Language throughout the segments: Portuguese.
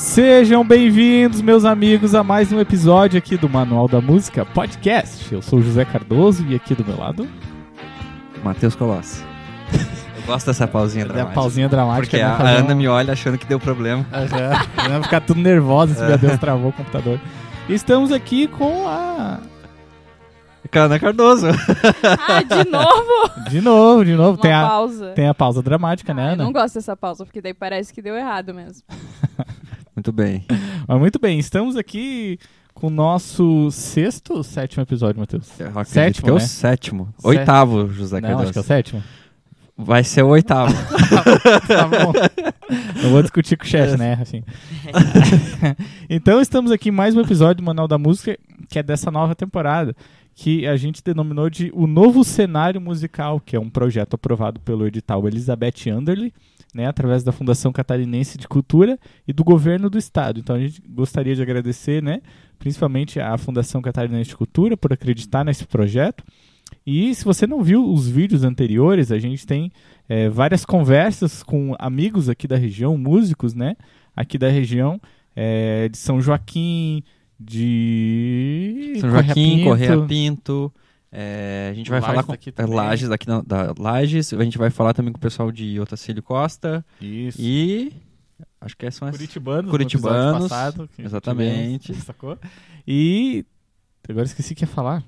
Sejam bem-vindos, meus amigos, a mais um episódio aqui do Manual da Música Podcast. Eu sou o José Cardoso e aqui do meu lado. Matheus Colossi. Eu gosto dessa pausinha É a dramática. pausinha dramática. Porque né, a, Ana um- me olha achando que deu problema. Aham. Vai ficar tudo nervosa se meu Deus travou o computador. Estamos aqui com a. Cana Cardoso. Ah, de novo? De novo, de novo. Uma Tem a, pausa. tem a pausa dramática, né, Ah, eu Ana? não gosto dessa pausa, porque daí parece que deu errado mesmo. Muito bem. Mas muito bem, estamos aqui com o nosso sexto, sétimo episódio, Matheus. Sétimo, que é o né? sétimo. Sé- Oitavo, José Não, Cardoso. acho que é o sétimo. Vai ser o oitavo. Tá bom. Não vou discutir com o chat, né? Assim. então estamos aqui em mais um episódio do Manual da Música, que é dessa nova temporada, que a gente denominou de O Novo Cenário Musical, que é um projeto aprovado pelo edital Elizabeth Underley, né, através da Fundação Catarinense de Cultura e do Governo do Estado. Então a gente gostaria de agradecer, né, principalmente à Fundação Catarinense de Cultura por acreditar nesse projeto. E se você não viu os vídeos anteriores, a gente tem é, várias conversas com amigos aqui da região, músicos, né? Aqui da região, é, de São Joaquim, de. São Joaquim, Correia Pinto. Pinto. É, a gente vai Lages falar com daqui é, também. Lages daqui na, da Lages. A gente vai falar também com o pessoal de Otacílio Costa. Isso. E acho que são essas. Curitibanos, no Curitibanos, passado, exatamente. sacou? E. Agora esqueci o que ia falar.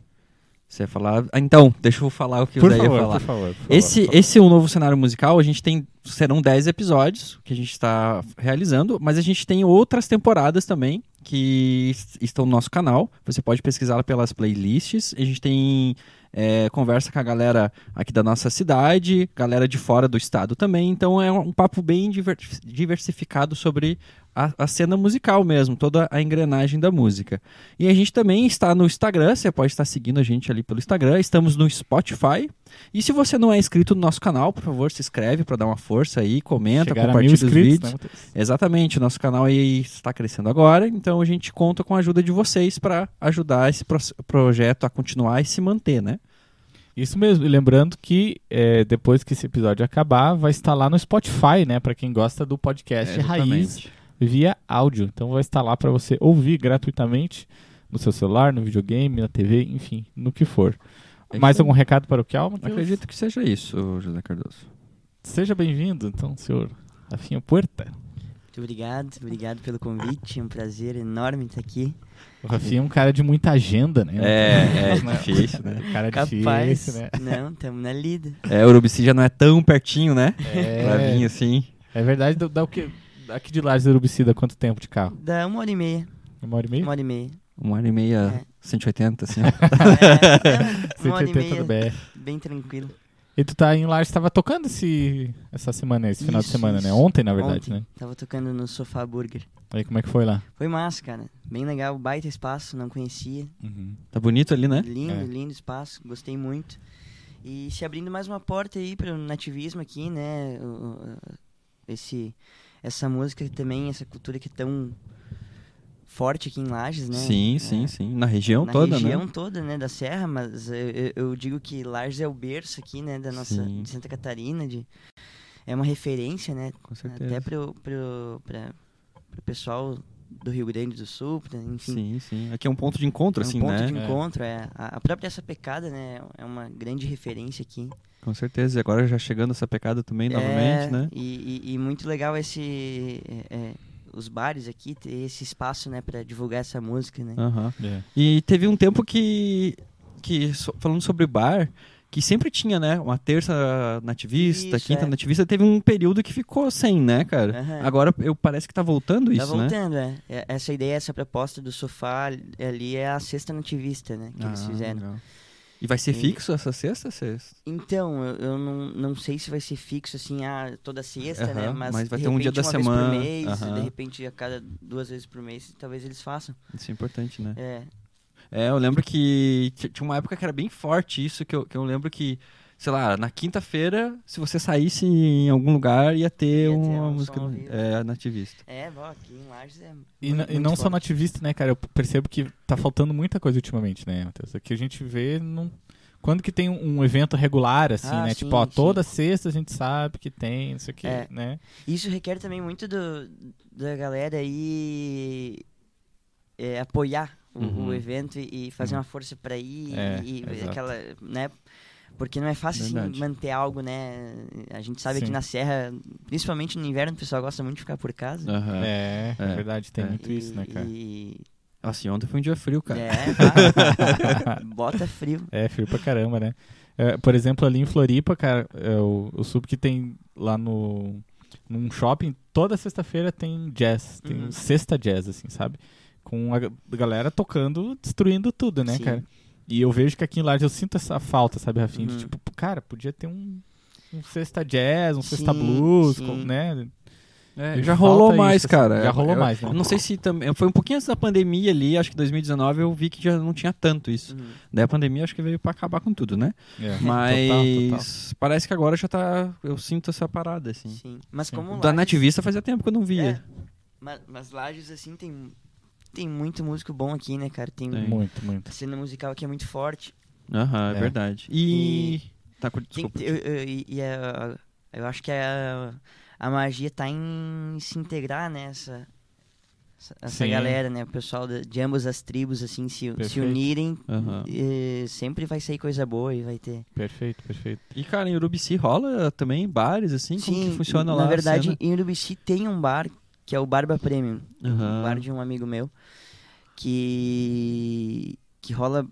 Você ia falar. Ah, então, deixa eu falar o que por o Zé ia favor, falar. por favor, por favor, Esse, por favor. esse é um novo cenário musical. A gente tem. Serão 10 episódios que a gente está realizando, mas a gente tem outras temporadas também que es- estão no nosso canal. Você pode pesquisar pelas playlists. A gente tem é, conversa com a galera aqui da nossa cidade, galera de fora do estado também. Então é um papo bem diver- diversificado sobre a, a cena musical mesmo, toda a engrenagem da música. E a gente também está no Instagram, você pode estar seguindo a gente ali pelo Instagram. Estamos no Spotify. E se você não é inscrito no nosso canal, por favor, se inscreve para dar uma força aí, comenta, Chegaram a compartilha os vídeos. né? Exatamente, o nosso canal aí está crescendo agora, então a gente conta com a ajuda de vocês para ajudar esse pro- projeto a continuar e se manter, né? Isso mesmo, e lembrando que é, depois que esse episódio acabar, vai estar lá no Spotify, né? Pra quem gosta do podcast Raiz Exatamente. Via áudio. Então vai estar lá pra você ouvir gratuitamente no seu celular, no videogame, na TV, enfim, no que for. É Mais algum recado paroquial, Matheus? Acredito que seja isso, José Cardoso. Seja bem-vindo, então, senhor Rafinha Puerta. Muito obrigado, obrigado pelo convite. É um prazer enorme estar aqui. O Rafinha é um cara de muita agenda, né? É, é Né? difícil, né? cara Capaz. difícil, né? Não, estamos na lida. É, Urubici já não é tão pertinho, né? Pra É, vir assim. é verdade, dá, dá o quê? Aqui de Lages Urubici dá quanto tempo de carro? Dá uma hora e meia. Uma hora e meia? Uma hora e meia. Uma hora e meia, É. 180, assim. É, uma hora e 180 do. BR. Bem tranquilo. E tu tá em Lages, tava tocando esse, essa semana, esse final de Isso, semana, né? isso. Ontem, na verdade, Ontem, né? Tava tocando no Sofá Burger. Aí como é que foi lá? Foi massa, cara. Bem legal. Baita espaço, não conhecia. Tá bonito ali, né? Lindo, É. lindo espaço. Gostei muito. E se abrindo mais uma porta aí para o nativismo aqui, né? Esse, essa música também, essa cultura que é tão forte aqui em Lages, né? Sim, É, sim, sim. Na região na toda, região né? toda, né, da serra, mas eu, eu- digo que Lages é o berço aqui, né, da nossa Sim. de Santa Catarina, de é uma referência, né, Com certeza. até pro pro pra, pro pessoal do Rio Grande do Sul, enfim. Sim, sim. Aqui é um ponto de encontro, é um assim, ponto né? de É. encontro, é. A, a própria essa pecada, né, é uma grande referência aqui. Com certeza. E agora já chegando essa pecada também, É, novamente, né? E, e- e muito legal esse é, é, os bares aqui ter esse espaço, né, para divulgar essa música, né. Aham. É. E teve um tempo que, que falando sobre bar, que sempre tinha, né? Uma terça nativista, Isso, quinta é. nativista, teve um período que ficou sem, né, cara? Aham. Agora eu parece que tá voltando Tá isso, né? voltando, é. É, Essa ideia, essa proposta do sofá ali é a sexta nativista, né? Que eles Ah, fizeram. legal. E vai ser E- fixo essa sexta? Cês- Então, eu, eu não, não sei se vai ser fixo assim, ah, toda sexta, né? Mas, mas vai ter um dia da semana, por mês, de repente a cada duas vezes por mês, talvez eles façam. Isso é importante, né? É. É, eu lembro que tinha uma época que era bem forte isso, que eu, que eu lembro que, sei lá, na quinta-feira, se você saísse em algum lugar, ia ter Ia ter uma um música é, nativista. É, bom, aqui em Lages é. E, muito- na- e muito não só forte. nativista, né, cara? Eu percebo que tá faltando muita coisa ultimamente, né, Matheus? Aqui a gente vê não, quando que tem um, um evento regular, assim, Ah, né? sim, tipo, ó, sim. toda sexta a gente sabe que tem, não sei o que, É. né? Isso requer também muito do, da galera aí é, apoiar o, Uhum. o evento e, e fazer Uhum. uma força pra ir É, e, e aquela, né? Porque não é fácil assim, manter algo, né? A gente sabe Sim. que na serra, principalmente no inverno, o pessoal gosta muito de ficar por casa. Aham. É, é É. verdade, tem É. muito isso, né, cara? E, Assim, ontem foi um dia frio, cara. é, tá. bota frio. É, frio pra caramba, né? É, por exemplo, ali em Floripa, cara, é, o, o sub que tem lá no num shopping, toda sexta-feira tem jazz, tem Uhum. sexta jazz, assim, sabe? Com a ga- galera tocando, destruindo tudo, né, Sim. cara? E eu vejo que aqui em Laje eu sinto essa falta, sabe, Rafinha? De, Uhum. tipo, cara, podia ter um, um sexta jazz, um sexta Sim, blues, sim. com- né? É, já rolou isso, mais, assim. cara. Já rolou Eu- mais, né? eu Não sei se também. Foi um pouquinho antes da pandemia ali, acho que 2019 eu vi que já não tinha tanto isso. Uhum. Daí a pandemia acho que veio pra acabar com tudo, né? É, Mas total, total. parece que agora já tá. Eu sinto essa parada, assim. Sim. Mas como Da Lages- Nativista fazia tempo que eu não via. É, mas, mas Lages, assim, tem, tem muito músico bom aqui, né, cara? Tem, Tem. Muito, muito. a cena musical aqui é muito forte. Aham, é, É. verdade. E. Tá, cu- Tem, eu, eu, e- e a- eu acho que a, a magia tá em se integrar, né? Essa, Sim. galera, né? O pessoal de, de ambas as tribos, assim, se, se unirem. Aham. e sempre vai sair coisa boa e vai ter. Perfeito, perfeito. E, cara, em Urubici rola também bares, assim? Como que funciona na lá? a verdade, em Urubici tem um bar que é o Barba Premium. Aham. Um bar de um amigo meu que que rola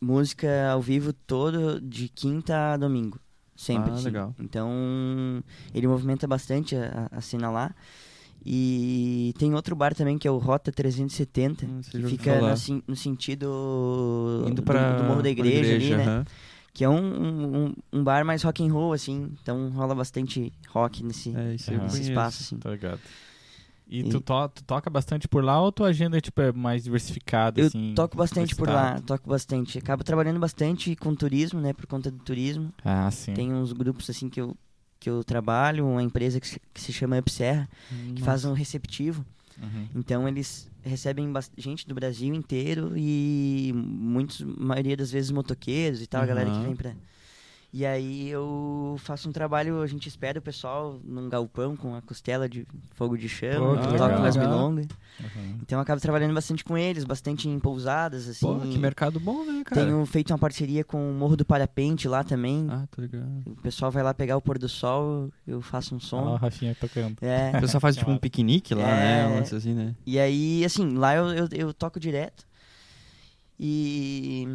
música ao vivo todo de quinta a domingo. Sempre. Ah, assim. legal. Então, ele movimenta bastante a, a cena lá. E tem outro bar também que é o Rota 370, Hum, que fica sin- no sentido Indo do, pra do Morro da pra Igreja, ali, né? Que é um, um, um- bar mais rock and roll, assim. Então rola bastante rock nesse, É, nesse espaço, assim. Tá ligado. E, E- Tu, to- tu toca bastante por lá ou tua agenda tipo, é mais diversificada? Eu assim, toco bastante por lá, toco bastante. Acabo trabalhando bastante com turismo, né? Por conta do turismo. Ah, sim. Tem uns grupos, assim, que eu, que eu trabalho. Uma empresa que se, que se chama Upserra, que faz um receptivo. Uhum. Então eles recebem gente do Brasil inteiro e muitos, maioria das vezes motoqueiros e tal, a galera que Aham. vem pra. E aí eu faço um trabalho, a gente espera o pessoal num galpão com a costela de fogo de chama, que toco umas milongas. Uhum. Então eu acabo trabalhando bastante com eles, bastante em pousadas, assim. Pô, que mercado bom, né, cara? Tenho feito uma parceria com o Morro do Parapente lá também. Ah, tô ligado. O pessoal vai lá pegar o pôr do sol, eu faço um Ó, o som. Rafinha tocando. É. O pessoal faz tipo um piquenique lá, É. né? Um lance assim, né? E aí, assim, lá eu, eu, eu toco direto. E,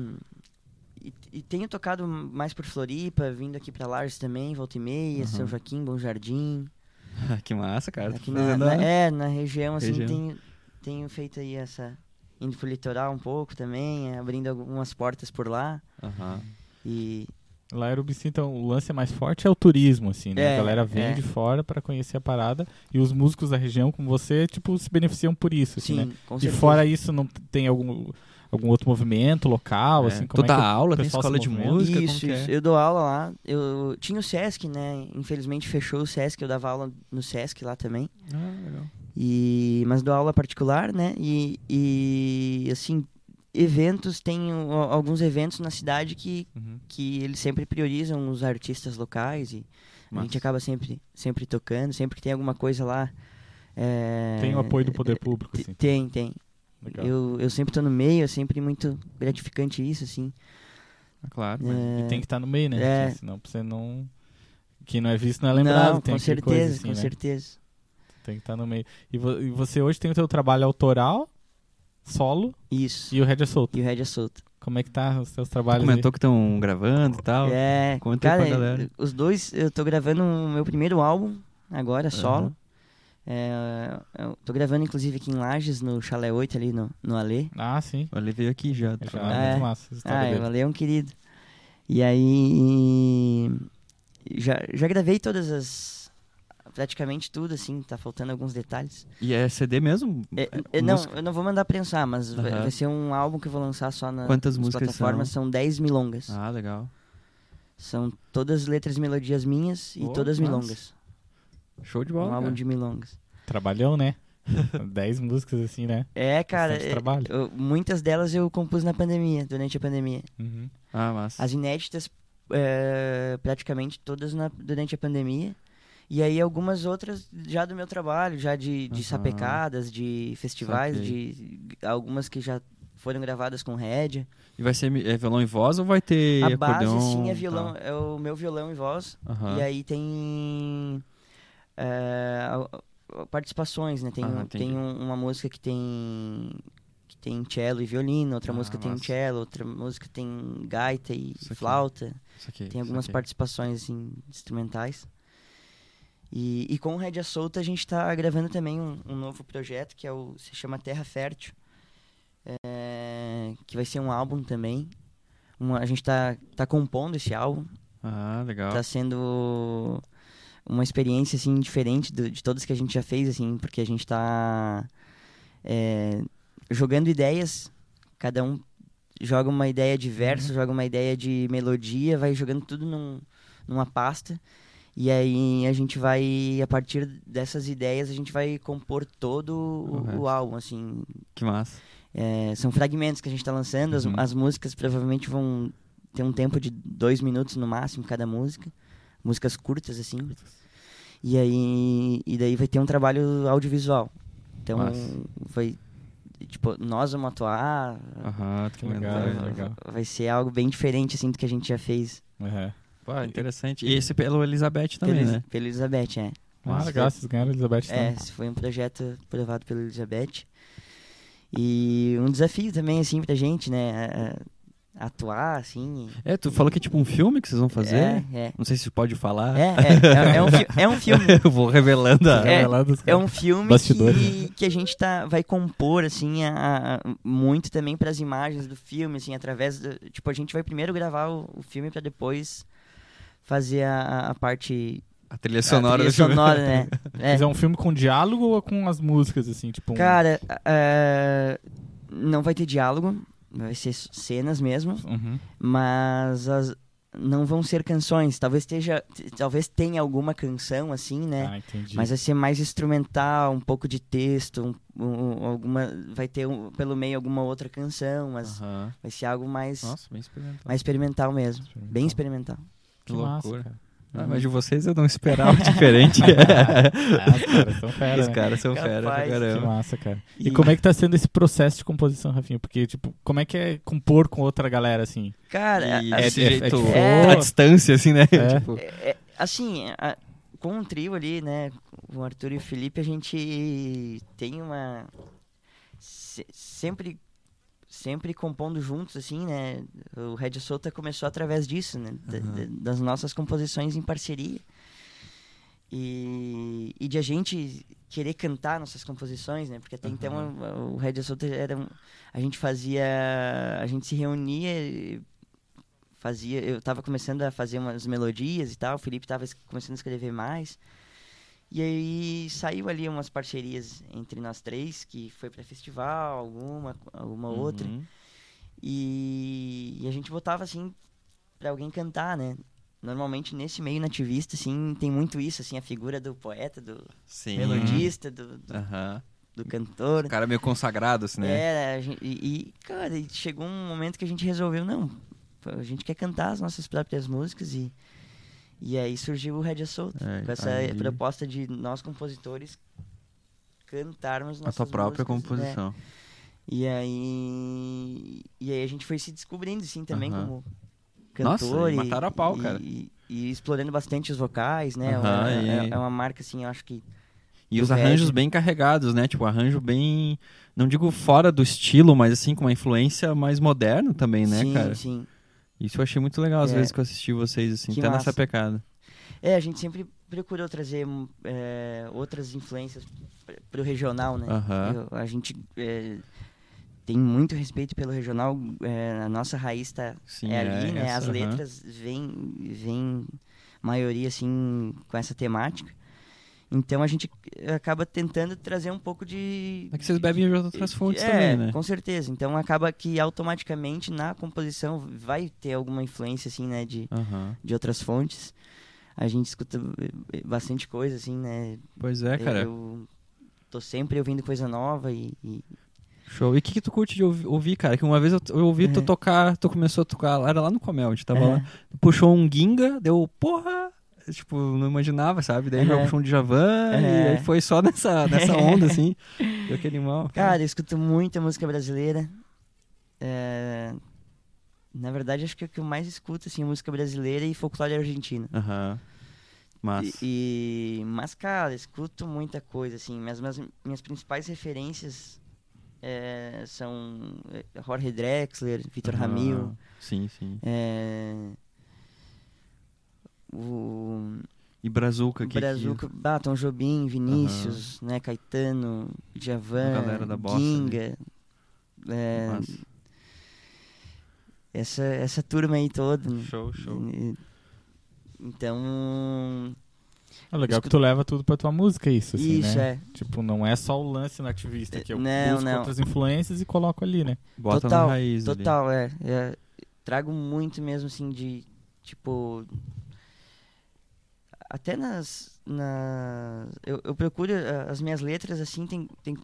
e, tenho tocado mais por Floripa, vindo aqui pra Lages também, volta e meia, Uhum. São Joaquim, Bom Jardim. que massa, cara. Aqui Tá na, na- a- é, na região, assim, Região. Tenho, tenho feito aí essa. indo pro litoral um pouco também, é, abrindo algumas portas por lá. Aham. E Lá em Urubici, então, o lance mais forte é o turismo, assim, né? É, a galera vem é. de fora pra conhecer a parada e os músicos da região, como você, tipo, se beneficiam por isso, assim, sim, né? com E certeza. fora isso, não tem algum, algum outro movimento local, É. assim, como tu é aula, tem pessoal escola de música, como Isso, que é? isso. Eu dou aula lá. Eu tinha o Sesc, né? Infelizmente fechou o Sesc, eu dava aula no Sesc lá também. Ah, legal. E, mas dou aula particular, né? E, e assim, eventos, tem o- alguns eventos na cidade que, Uhum. que eles sempre priorizam os artistas locais e a Massa. gente acaba sempre, sempre tocando, sempre que tem alguma coisa lá. é, Tem o apoio do poder público, te- assim. Tem, tem. Legal. Eu, eu sempre tô no meio, é sempre muito gratificante isso, assim. Ah, Claro. É, E tem que estar no meio, né? É. Porque Senão você não... Quem não é visto não é lembrado, Não, tem com certeza, coisa assim, com né? certeza. Tem que estar no meio. E, vo- e você hoje tem o teu trabalho autoral, solo, Isso. e o Red é solto. E o Red é solto. Como é que tá os teus Tu trabalhos comentou que estão gravando e tal. É, Conta aí cara, pra galera. os dois, eu tô gravando o meu primeiro álbum agora, solo. Aham. É, eu tô gravando inclusive aqui em Lages, no Chalé 8 ali no, no Alê. aí? Ah, sim. Eu levei aqui já. Já tá? é É. muito massa Ah, o. Alê é um querido. E aí, já, já gravei todas as, praticamente tudo, assim, tá faltando alguns detalhes. E é CD mesmo? É, É é, não, eu não vou mandar prensar, mas vai, Aham. vai ser um álbum que eu vou lançar só na, Quantas nas músicas plataformas. São 10 milongas. Ah, legal. São todas letras e melodias minhas e Oh, todas milongas. Show de Um bola. álbum cara. de milongas. Trabalhão, né? Dez músicas assim, né? É, cara, é, trabalho. eu- muitas delas eu compus na pandemia, durante a pandemia. Uhum. Ah, mas. As inéditas, é, praticamente todas na- durante a pandemia. E aí algumas outras já do meu trabalho, já de, de Aham. sapecadas, de festivais, Saquei. de algumas que já foram gravadas com rédea. E vai ser é violão e voz ou vai ter a base, sim, é violão, tal? é o meu violão e voz. Aham. E aí tem é, participações, né? Tem, entendi. tem um- uma música que tem que tem cello e violino, outra Ah, música tem cello, outra música tem gaita e Isso aqui. flauta. Isso aqui, Tem algumas participações assim, instrumentais. E, e com o Rédea Solta a gente está gravando também um, um novo projeto que é o, se chama Terra Fértil, é, que vai ser um álbum também. Uma- a gente está tá compondo esse álbum, Ah, legal. Tá sendo uma experiência, assim, diferente do- de todas que a gente já fez, assim, porque a gente tá é, jogando ideias, cada um joga uma ideia de verso, joga uma ideia de melodia, vai jogando tudo num, numa pasta, e aí a gente vai, a partir dessas ideias, a gente vai compor todo O o, o álbum, assim, Que massa. é, são fragmentos que a gente está lançando. As, Uhum. as músicas provavelmente vão ter um tempo de dois minutos no máximo cada música. Músicas curtas, assim. E aí e daí vai ter um trabalho audiovisual. Então Massa. vai. Tipo, nós vamos atuar. Aham, Que legal, legal. legal. legal. Vai ser algo bem diferente, assim, do que a gente já fez. Uhum. Pô, interessante. E esse pelo Elizabeth também, pela, né? pela Elizabeth, é. Ah, Massa. legal, vocês ganharam a Elizabeth É, também. esse foi um projeto aprovado pela Elizabeth. E um desafio também, assim, pra gente, né? a- a- Atuar, assim. É, tu falou que é tipo um filme que vocês vão fazer? É, é. Não sei se pode falar. É, é, é, é um, fi- é um filme. Eu vou revelando a... É, Revelando É um filme Bastidores, que, que a gente tá, vai compor, assim, a- a- muito também para as imagens do filme, assim, através do, Tipo, a gente vai primeiro gravar o, o filme para depois fazer a, a parte... a trilha a sonora trilha do filme. sonora, né? É. Mas é um filme com diálogo ou com as músicas, assim? Tipo um... Cara, é, não vai ter diálogo, vai ser cenas mesmo, Uhum. mas as, não vão ser canções. Talvez, esteja, talvez tenha alguma canção, assim, né? Ah, entendi. Mas vai ser mais instrumental, um pouco de texto, um- um- alguma, vai ter um- pelo meio alguma outra canção, mas vai ser algo mais, Nossa, bem experimental. mais experimental mesmo, Experimental. bem experimental. que que massa, loucura. cara. Ah, mas de vocês eu não esperava diferente. Ah, os caras são fera, Os né? caras são fera pra Capaz, Que caramba. massa, cara. E, E- como é que tá sendo esse processo de composição, Rafinha? Porque, tipo, como é que é compor com outra galera, assim? Cara, E a- desse é- é jeito, que for- a distância, assim, né? É. Tipo, é- é- assim, a- com um trio ali, né, com o Arthur e o Felipe, a gente tem uma se- sempre sempre compondo juntos assim, né? O Red Solta começou através disso, né? da- das nossas composições em parceria. E, e de a gente querer cantar nossas composições, né? Porque até então o- o Red Solta era um, a gente fazia a gente se reunia e fazia eu tava começando a fazer umas melodias e tal, o Felipe tava es- começando a escrever mais. E aí saiu ali umas parcerias entre nós três, que foi para festival, alguma, alguma outra. uhum. E, e a gente botava assim pra alguém cantar, né? Normalmente nesse meio nativista, assim, tem muito isso, assim, a figura do poeta, do Sim. melodista, do, do, Aham. do cantor. O cara meio consagrado, assim, né? É, gente- e, cara, chegou um momento que a gente resolveu, não, a gente quer cantar as nossas próprias músicas e, e aí surgiu o Rédia Solta, É, com essa aí- proposta de nós compositores cantarmos A nossas tua própria músicas, né? composição. E aí, e aí a gente foi se descobrindo, assim, também como Nossa, cantor. e mataram a pau, e, cara. E, e explorando bastante os vocais, né? É, é- e- é uma marca, assim, eu acho que... E os arranjos bem carregados, né? Tipo, arranjo bem. Não digo fora do estilo, mas assim, com uma influência mais moderna também, né, sim, cara? sim. Isso eu achei muito legal às É. vezes que eu assisti vocês, assim, Que até nessa pecada. É, a gente sempre procurou trazer é, outras influências pr- pro regional, né? Aham. Eu- a gente é, tem muito respeito pelo regional, é, a nossa raiz tá, Sim, é ali, né? essa, As letras vêm, vêm maioria, assim, com essa temática. Então a gente acaba tentando trazer um pouco de... É que vocês bebem de outras fontes é, também, né? com certeza. Então acaba que automaticamente na composição vai ter alguma influência, assim, né? De, Aham. de outras fontes. A gente escuta eh, bastante coisa, assim, né? Pois é, cara. Eu, tô sempre ouvindo coisa nova e, e- Show. E o que, que tu curte de ouvi- ouvir, cara? Que uma vez eu, eu ouvi tu É. tocar, tu começou a tocar, era lá no Comel, a gente tava Aham. lá. Puxou um Ginga, deu, porra! Tipo, não imaginava, sabe? Daí já Aham. puxou um Djavan e É. aí foi só nessa, nessa onda, assim. Deu aquele mal. Cara, eu escuto muita música brasileira. É, Na verdade, acho que o que eu mais escuto, assim, é música brasileira e folclore argentino. Aham. Mas. E, e- mas, cara, escuto muita coisa, assim. Mas minhas, minhas principais referências é, são é, Jorge Drexler, Vitor Ramil, Sim, sim. é, o E Brazuca aqui. Brazuca, ah, Tom Jobim, Vinícius, né, Caetano, Djavan, A galera da bossa ali. Ginga, é, essa, essa turma aí toda. né? Show, show. E- Então, É legal Escuta- que tu leva tudo pra tua música, isso, assim, isso né? é. Tipo, não é só o lance no ativista, que eu Não, busco não. outras influências e coloco ali, né? Bota Total, na raiz ali. Total, é, é. Trago muito mesmo, assim, de, tipo... Até nas... nas eu, eu procuro, ah, as minhas letras, assim, tem, tem,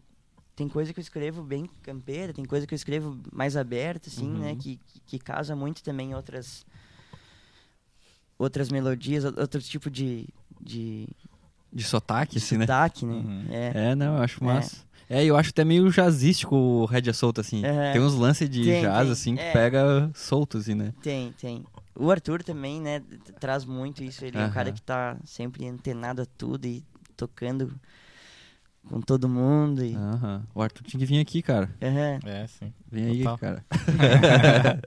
tem coisa que eu escrevo bem campeira, tem coisa que eu escrevo mais aberta, assim, né? Uhum. Que, que, que casa muito também outras... Outras melodias, ou- outro tipo de... De, De sotaque, de assim, né? sotaque, né? Uhum. É. É, não, eu acho É. massa. É, eu acho até meio jazzístico o Rédea Solta, assim. É. Tem uns lances de Tem, jazz, tem. assim, que É. pega solto, assim, né? Tem, tem. O Arthur também, né, traz muito isso. Ele é um cara que tá sempre antenado a tudo e tocando com todo mundo. E... O Arthur tinha que vir aqui, cara. Aham. É, sim. Vem aí, Total. cara.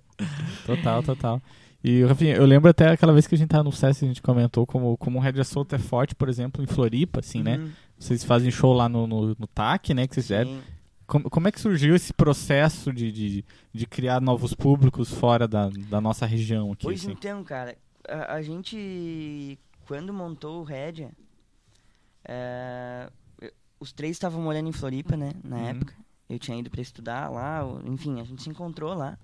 Total, total. E, Rafinha, eu lembro até aquela vez que a gente tava no SESC, a gente comentou como, como o Red Solto é forte, por exemplo, em Floripa, assim, né? Uhum. Vocês fazem show lá no, no, no TAC, né? Que vocês fizeram. Como, como é que surgiu esse processo de, de, de criar novos públicos fora da, da nossa região aqui? Pois assim? então, cara, a, a gente, quando montou o Rédia, é, os três estavam morando em Floripa, né, na Uhum. época. Eu tinha ido pra estudar lá, enfim, a gente se encontrou lá.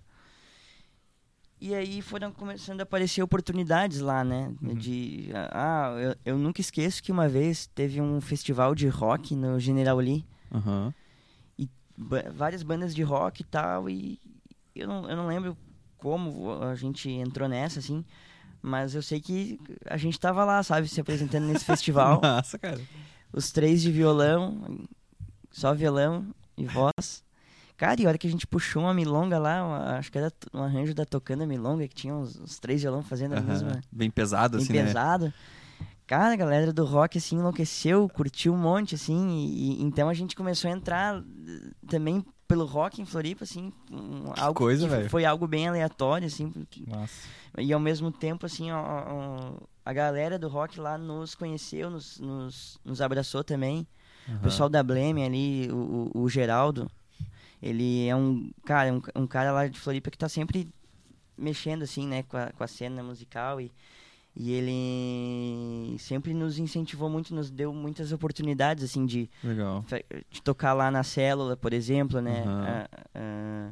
E aí foram começando a aparecer oportunidades lá, né? Uhum. De. Ah, eu, eu nunca esqueço que uma vez teve um festival de rock no General Lee. Aham. Ba- várias bandas de rock e tal, e eu não, eu não lembro como a gente entrou nessa, assim, mas eu sei que a gente tava lá, sabe, se apresentando nesse festival, Massa, cara. os três de violão, só violão e voz. Cara, e a hora que a gente puxou uma milonga lá, uma- acho que era um arranjo da Tocando Milonga, que tinha os, os três violão fazendo a mesma Bem pesado, bem assim, né? pesado. Cara, a galera do rock, assim, enlouqueceu, curtiu um monte, assim, e, e- então a gente começou a entrar eh, também pelo rock em Floripa, assim, um- algo coisa, que foi algo bem aleatório, assim, porque- e ao mesmo tempo, assim, ó, ó, a galera do rock lá nos conheceu, nos, nos, nos abraçou também. Aham. O pessoal da Bleme ali, o, o, o Geraldo, ele é um cara, um, um cara lá de Floripa que tá sempre mexendo assim, né, com a, com a cena musical e, e ele sempre nos incentivou muito, nos deu muitas oportunidades assim de, de tocar lá na célula, por exemplo, né? Aham. Ah, ah,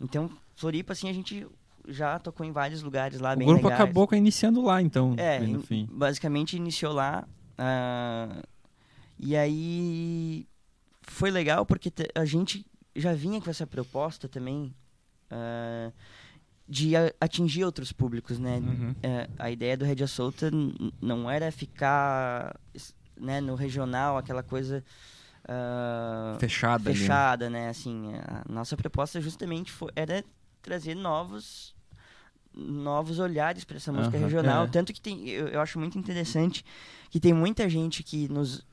então, Floripa assim a gente já tocou em vários lugares lá O bem grupo legais. acabou iniciando lá, então, É, no fim. basicamente iniciou lá. ah, e aí foi legal porque a gente já vinha com essa proposta também de a- atingir outros públicos, né? Uhum. Eh, a ideia do Rédia Solta não era ficar né, no regional, aquela coisa ah, Fechada, né? fechada, né? Assim, a nossa proposta justamente foi, era trazer novos novos olhares para essa música Aham, regional, é. tanto que tem, eu, eu acho muito interessante que tem muita gente que nos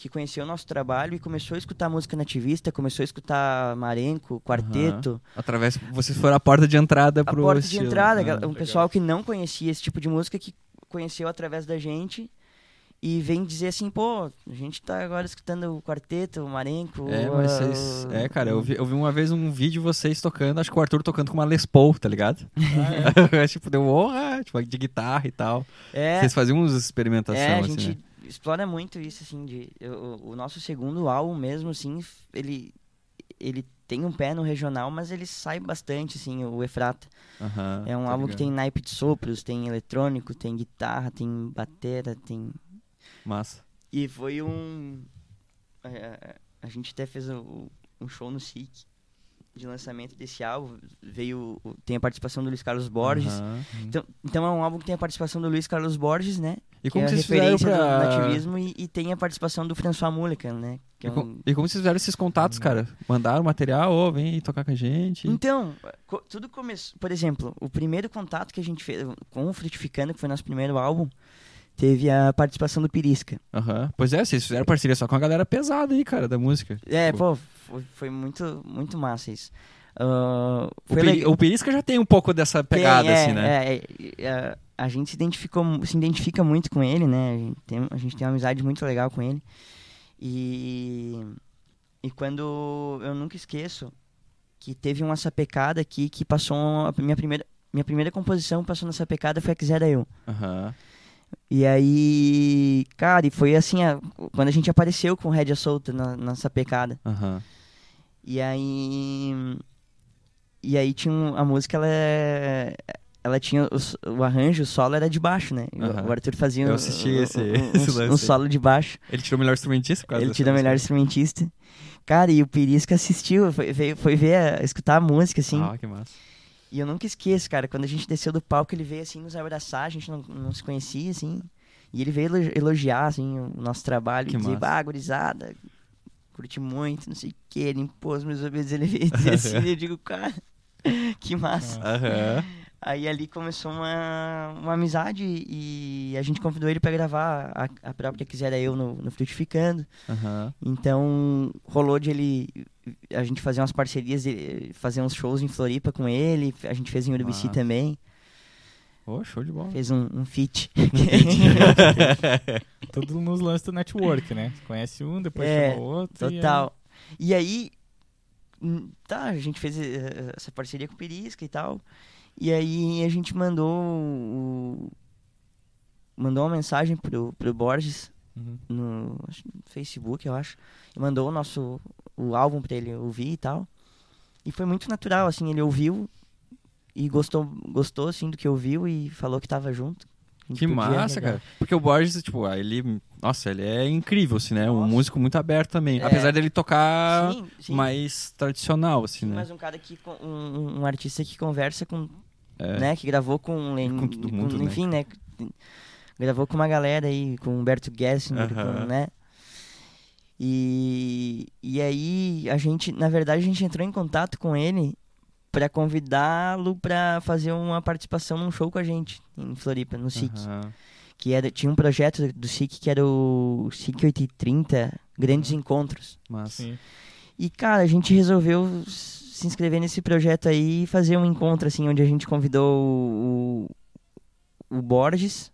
que conheceu o nosso trabalho e começou a escutar música nativista, começou a escutar Marenco, Quarteto, Através, vocês foram a porta de entrada a pro porta de estilo. entrada, Ah, um pessoal que não conhecia esse tipo de música que conheceu através da gente e vem dizer assim, pô, a gente tá agora escutando o quarteto, o Marenco. É, mas ah, vocês. o- É, cara, eu vi, eu vi uma vez um vídeo de vocês tocando, acho que o Arthur tocando com uma Les Paul, tá ligado? tipo, deu honra, tipo, de guitarra e tal. É, Vocês faziam uns experimentação, é, a assim, gente né? Explora muito isso, assim, de, o, o nosso segundo álbum mesmo, assim, ele, ele tem um pé no regional, mas ele sai bastante, assim, o Efrata. Aham, É um álbum que ligado. tem naipe de sopros, tem eletrônico, tem guitarra, tem batera, tem Massa. E foi um. a, a gente até fez um, um show no SIC de lançamento desse álbum. Veio. Tem a participação do Luiz Carlos Borges. Aham. Então, então é um álbum que tem a participação do Luiz Carlos Borges, né? E que como é a vocês fizeram referência pra... do nativismo e, e tem a participação do François Mullican, né? Que E, é com- um- e como vocês fizeram esses contatos, cara? Mandaram material, ô, vem tocar com a gente. Então, co- tudo começou. Por exemplo, o primeiro contato que a gente fez com o Frutificando, que foi nosso primeiro álbum, teve a participação do Pirisca. Aham. Pois é, vocês fizeram parceria só com a galera pesada aí, cara, da música. É, Pô. pô, foi, muito, muito massa isso. Ah, O, Peri- legal. o Perisca já tem um pouco dessa pegada, Tem, é, assim, né? é, é, é, a gente se, identificou, se identifica muito com ele, né? A gente, tem, a gente tem uma amizade muito legal com ele. E, e quando eu nunca esqueço que teve uma sapecada aqui que passou a minha primeira minha primeira composição passou nessa pecada foi a Quisera Eu. Aham. E aí, cara, e foi assim, a- quando a gente apareceu com rédea solta na, na sapecada. Aham. E aí. E aí tinha um- a música, ela é- Ela tinha. O, o arranjo, o solo era de baixo, né? O- Aham. O Arthur fazia Eu um- assisti esse- um- esse um- um solo de baixo. Ele tirou o melhor instrumentista, causa Ele tira o melhor instrumentista. Cara, e o Pirisca assistiu, foi, veio- foi ver, a- escutar a música, assim. Ah, que massa. E eu nunca esqueço, cara, quando a gente desceu do palco, ele veio assim nos abraçar, a gente não, não se conhecia, assim. E ele veio elo- elogiar, assim, o nosso trabalho, Que dizer, bah, gurizada, curti muito, não sei o que, ele impôs meus ouvidos, ele veio dizer assim, eu digo, cara, que massa. Aham. Aí ali começou uma, uma amizade e a gente convidou ele pra gravar a, a própria Quisera Eu no, no Frutificando. Aham. Então rolou de ele a gente fazer umas parcerias, fazer uns shows em Floripa com ele, a gente fez em Urubici também, Ô, show de bola. fez um, um feat. Tudo nos lances do network, né? Conhece um, depois É, chama o outro. e aí- Total. E aí, tá, a gente fez eh, essa parceria com o Perisca e tal. E aí a gente mandou o- mandou uma mensagem pro, pro Borges Uhum. no, no Facebook, eu acho. E mandou o nosso o álbum pra ele ouvir e tal. E foi muito natural, assim, ele ouviu e gostou, gostou assim do que ouviu e falou que tava junto. Que massa, legal. cara. Porque o Borges, tipo, ele. Nossa, ele é incrível, assim, né? Um Nossa. músico muito aberto também. É. Apesar dele tocar Sim, sim. mais tradicional, assim, Sim, né? mas um cara que um, um artista que conversa com, É. né, que gravou com, Len- Com todo mundo, né? enfim, né, gravou com uma galera aí, com Humberto Gessinger, Aham. com, né? E e aí a gente, na verdade, a gente entrou em contato com ele pra convidá-lo pra fazer uma participação num show com a gente em Floripa, no SIC, Aham. que era tinha um projeto do SIC que era o SIC 830 Grandes Encontros. Massa. Sim. E, cara, a gente resolveu se inscrever nesse projeto aí e fazer um encontro, assim, onde a gente convidou o, o Borges,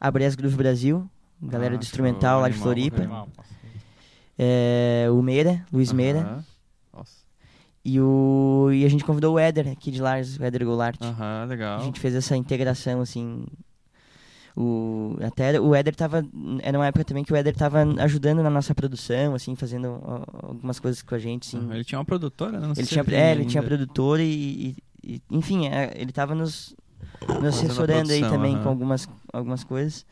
a Brás Groove Brasil, galera Ah, do instrumental lá de Floripa, animal. é, o Meira, Luiz Meira. Nossa. e, o, e a gente convidou o Éder, aqui de Lars, o Éder Goulart. Aham, A legal. gente fez essa integração, assim. O, até o Éder tava. Era uma época também que o Éder tava ajudando na nossa produção, assim, fazendo ó, algumas coisas com a gente, assim. Ele tinha uma produtora, né? Não sei Ele tinha, é, ele tinha produtora e, e- enfim, é, ele tava nos, nos assessorando aí produção, também aham. com algumas, algumas coisas.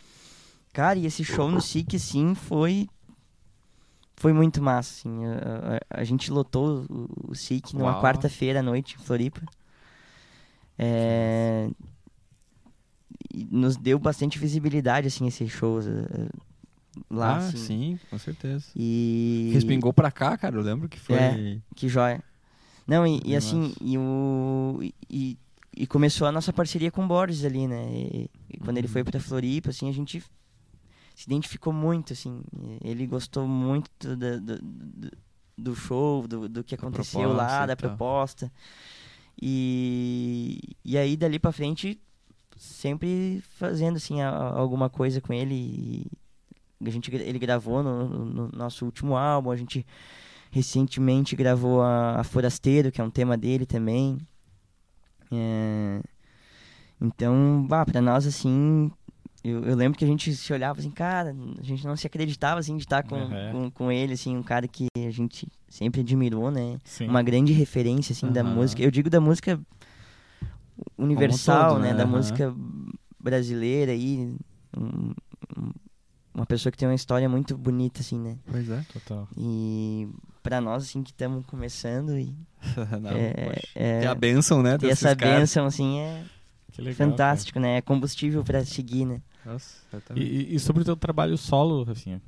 Cara, e esse show no SIC, sim, foi foi muito massa, assim. A, a- a gente lotou o, o SIC numa quarta-feira à noite em Floripa. É, e nos deu bastante visibilidade, assim, esses shows eh, lá, Ah, assim. sim, com certeza. E... Respingou pra cá, cara. Eu lembro que foi. É. Que joia. Não, e, e assim, e, o, e, e começou a nossa parceria com o Borges ali, né? E, quando ele Uhum. foi pra Floripa, assim, a gente se identificou muito, assim. Ele gostou muito do, do, do, show, do, do que aconteceu lá, proposta e da tal. proposta. E, e aí, dali pra frente, sempre fazendo, assim, a- a- alguma coisa com ele. A gente, ele gravou no, no- no nosso último álbum, a gente recentemente gravou a, a Forasteiro, que é um tema dele também. É, Então, bah, pra nós, assim, eu, eu lembro que a gente se olhava assim, cara, a gente não se acreditava, assim, de estar com, Uhum. com, com ele, assim, um cara que a gente sempre admirou, né? Sim. Uma grande referência, assim, da Aham. música. Eu digo da música universal, todo, né? né? Da Aham. música brasileira aí. um- um- uma pessoa que tem uma história muito bonita, assim, né? Pois é. Total. E pra nós, assim, que estamos começando e Não, é, é, a benção, né? desses essa caras. bênção, assim, é Que legal. fantástico, né? É combustível pra seguir, né? Nossa, cara. E, e sobre o teu trabalho solo, assim,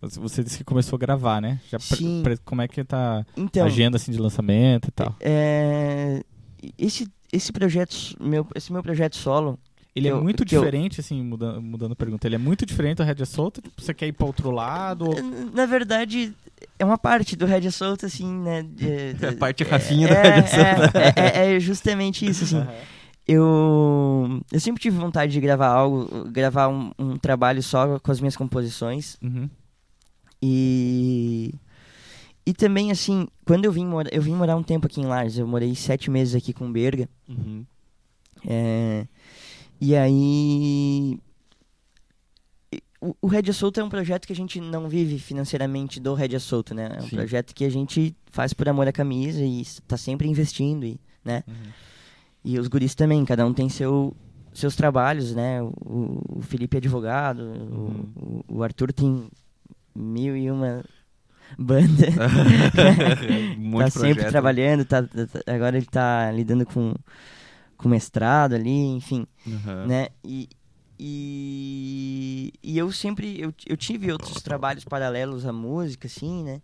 você- você disse que começou a gravar, né? Já Sim. como é que tá a Então, agenda assim de lançamento e tal? é, esse, esse projeto, meu, esse meu projeto solo, Ele é eu- muito que eu- diferente, assim, mudando, mudando a pergunta. Ele é muito diferente do Rédea Solta? Tipo, você quer ir pra outro lado? Ou... na verdade, é uma parte do Red Solto, assim, né? É a parte Rafinha do é, Red Solto. é, é, é justamente isso, assim. Eu, eu sempre tive vontade de gravar algo, gravar um, um trabalho só com as minhas composições. Uhum. E e também assim, quando eu vim morar, eu vim morar um tempo aqui em Lages, eu morei sete meses aqui com Berga. Uhum. é, e aí o, o Rédea Solto é um projeto que a gente não vive financeiramente do Rédea Solto, né? É um Sim. projeto que a gente faz por amor à camisa e está sempre investindo, e, né? Uhum. E os guris também, cada um tem seu, seus trabalhos, né? O, o Felipe é advogado, Uhum. o, o Arthur tem mil e uma banda. um tá sempre projeto. trabalhando, tá, tá- agora ele tá lidando com, com mestrado ali, enfim, Uhum. né? E, e, e eu sempre, eu, eu tive outros trabalhos paralelos à música, assim, né?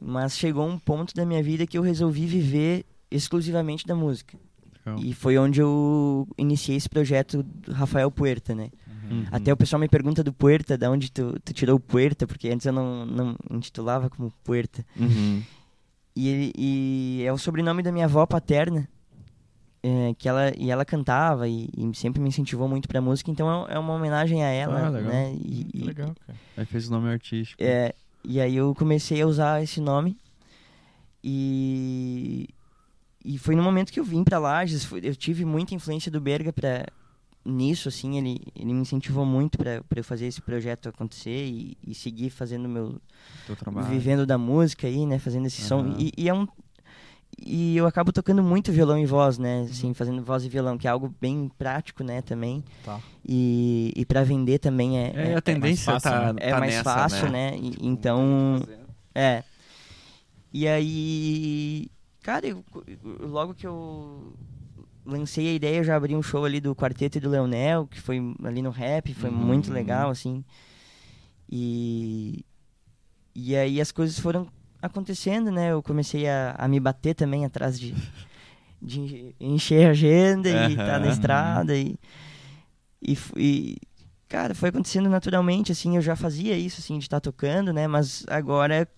Mas chegou um ponto da minha vida que eu resolvi viver exclusivamente da música. Legal. E foi onde eu iniciei esse projeto do Rafael Puerta, né? Uhum. Até o pessoal me pergunta do Puerta, da onde tu, tu tirou o Puerta, porque antes eu não, não intitulava como Puerta. Uhum. E, e é o sobrenome da minha avó paterna, é, que ela, e ela cantava e, e sempre me incentivou muito pra música, então é, é uma homenagem a ela, Ah, legal. né? E, Que e- legal, cara. Aí fez o nome artístico. é, e aí eu comecei a usar esse nome e, e foi no momento que eu vim pra Lages, eu tive muita influência do Berga pra, nisso, assim, ele, ele me incentivou muito pra eu fazer esse projeto acontecer e, e seguir fazendo meu, Teu trabalho. vivendo da música aí, né, fazendo esse som. Aham. E, e é um e eu acabo tocando muito violão e voz, né, assim, fazendo voz e violão, que é algo bem prático, né, também. Tá. E, e para vender também é É, é, a tendência fácil, tá, né? é tá mais nessa, fácil, né? né? E- então, é. E aí, cara, eu- logo que eu lancei a ideia, eu já abri um show ali do Quarteto e do Leonel, que foi ali no rap, foi Uhum. muito legal, assim. E, e aí as coisas foram acontecendo, né? Eu comecei a, a me bater também atrás de, de encher a agenda e estar Aham. na estrada e, e, e, cara, foi acontecendo naturalmente, assim, eu já fazia isso, assim, de estar tocando, né? Mas agora,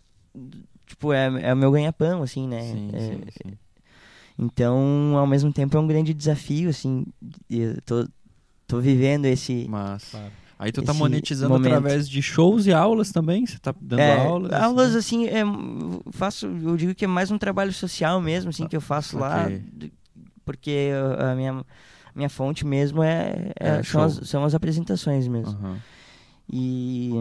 tipo, é, é o meu ganha-pão, assim, né? Sim, É, sim, sim. Então, ao mesmo tempo, é um grande desafio, assim. Eu tô, tô vivendo esse. Mas Claro. aí tu tá monetizando momento. através de shows e aulas também? Você tá dando É, aulas? aulas, assim? assim, é, eu faço, eu digo que é mais um trabalho social mesmo, assim, que eu faço lá. Ok. d- Porque a minha, minha fonte mesmo é, é- É, são, as, são as apresentações mesmo. Aham. E,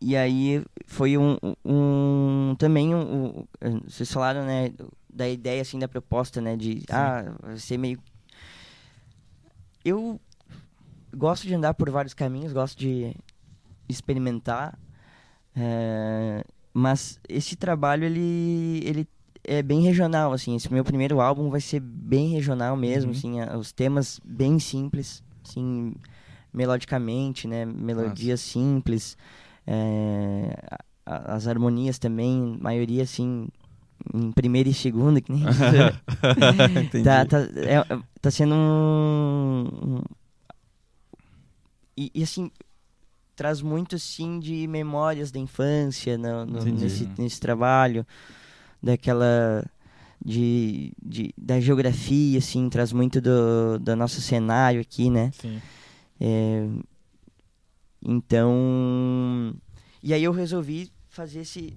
e aí foi um, um também um, um- vocês falaram né da ideia assim da proposta né de ah vai ser meio eu gosto de andar por vários caminhos gosto de experimentar é, mas esse trabalho ele ele é bem regional assim. Esse meu primeiro álbum vai ser bem regional mesmo Uhum. assim a- os temas bem simples assim melodicamente né melodias simples é, a- as harmonias também maioria assim em primeira e segunda que nem tá, tá, é- tá sendo um, e, e, assim traz muito assim de memórias da infância no- no- nesse, nesse trabalho daquela de, de da geografia assim traz muito do, do nosso cenário aqui né? Sim. é, então e aí eu resolvi fazer esse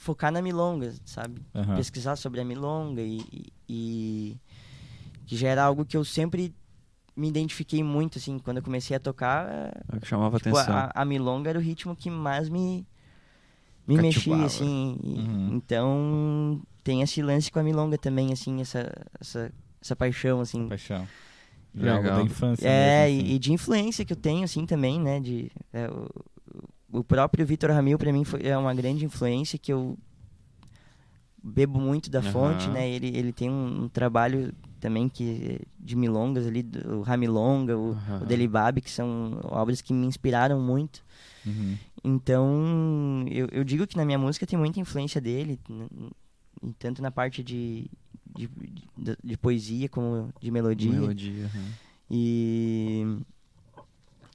focar na milonga sabe Aham. pesquisar sobre a milonga e, e- e que já era algo que eu sempre me identifiquei muito assim quando eu comecei a tocar É o que chamava tipo, atenção. a, a milonga era o ritmo que mais me me Cativava. mexia assim e- Uhum. então tem esse lance com a milonga também assim essa essa, essa paixão assim Paixão. Já é algo Legal. da infância. É, mesmo, e, assim. e de influência que eu tenho, assim, também, né? De, é, o, o próprio Vitor Ramil, pra mim, foi, é uma grande influência que eu bebo muito da Aham. fonte, né? Ele, ele tem um, um trabalho também que de milongas ali, do- o Ramilonga, o, Aham. o Delibab, que são obras que me inspiraram muito. Uhum. Então, eu, eu digo que na minha música tem muita influência dele, tanto na parte de, de, de, de poesia como de melodia. Melodia. aham. E